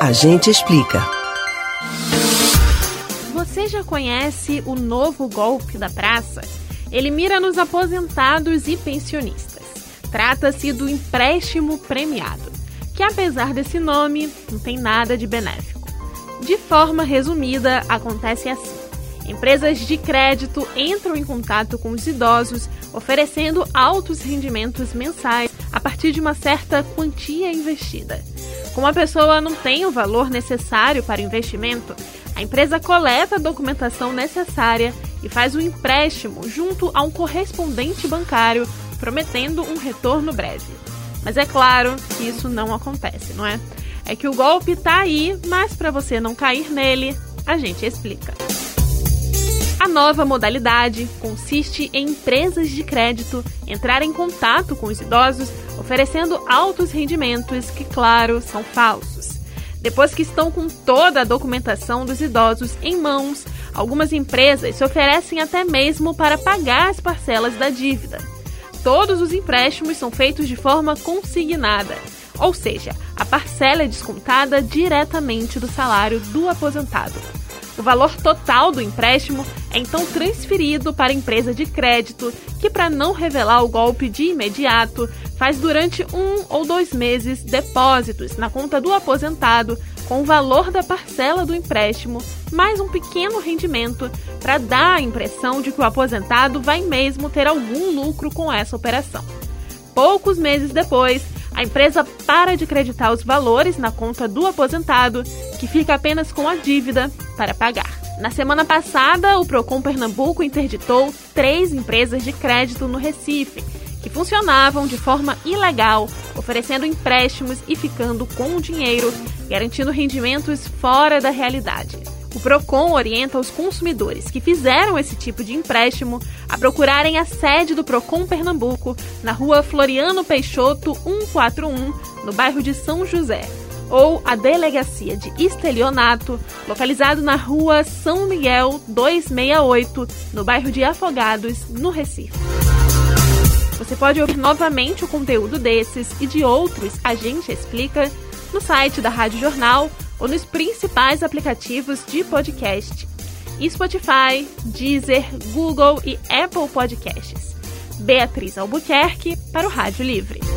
A gente explica. Você já conhece o novo golpe da praça? Ele mira nos aposentados e pensionistas. Trata-se do empréstimo premiado, que apesar desse nome, não tem nada de benéfico. De forma resumida, acontece assim. Empresas de crédito entram em contato com os idosos, oferecendo altos rendimentos mensais a partir de uma certa quantia investida. Como a pessoa não tem o valor necessário para o investimento, a empresa coleta a documentação necessária e faz o um empréstimo junto a um correspondente bancário, prometendo um retorno breve. Mas é claro que isso não acontece, não é? É que o golpe está aí, mas para você não cair nele, a gente explica. A nova modalidade consiste em empresas de crédito entrar em contato com os idosos, oferecendo altos rendimentos que, claro, são falsos. Depois que estão com toda a documentação dos idosos em mãos, algumas empresas se oferecem até mesmo para pagar as parcelas da dívida. Todos os empréstimos são feitos de forma consignada, ou seja, a parcela é descontada diretamente do salário do aposentado. O valor total do empréstimo é então transferido para a empresa de crédito, que, para não revelar o golpe de imediato, faz durante um ou dois meses depósitos na conta do aposentado com o valor da parcela do empréstimo, mais um pequeno rendimento, para dar a impressão de que o aposentado vai mesmo ter algum lucro com essa operação. Poucos meses depois, a empresa para de acreditar os valores na conta do aposentado, que fica apenas com a dívida para pagar. Na semana passada, o Procon Pernambuco interditou três empresas de crédito no Recife, que funcionavam de forma ilegal, oferecendo empréstimos e ficando com o dinheiro, garantindo rendimentos fora da realidade. O Procon orienta os consumidores que fizeram esse tipo de empréstimo a procurarem a sede do Procon Pernambuco na rua Floriano Peixoto 141, no bairro de São José ou a Delegacia de Estelionato, localizado na rua São Miguel 268, no bairro de Afogados, no Recife. Você pode ouvir novamente o conteúdo desses e de outros A Gente Explica no site da Rádio Jornal ou nos principais aplicativos de podcast. Spotify, Deezer, Google e Apple Podcasts. Beatriz Albuquerque para o Rádio Livre.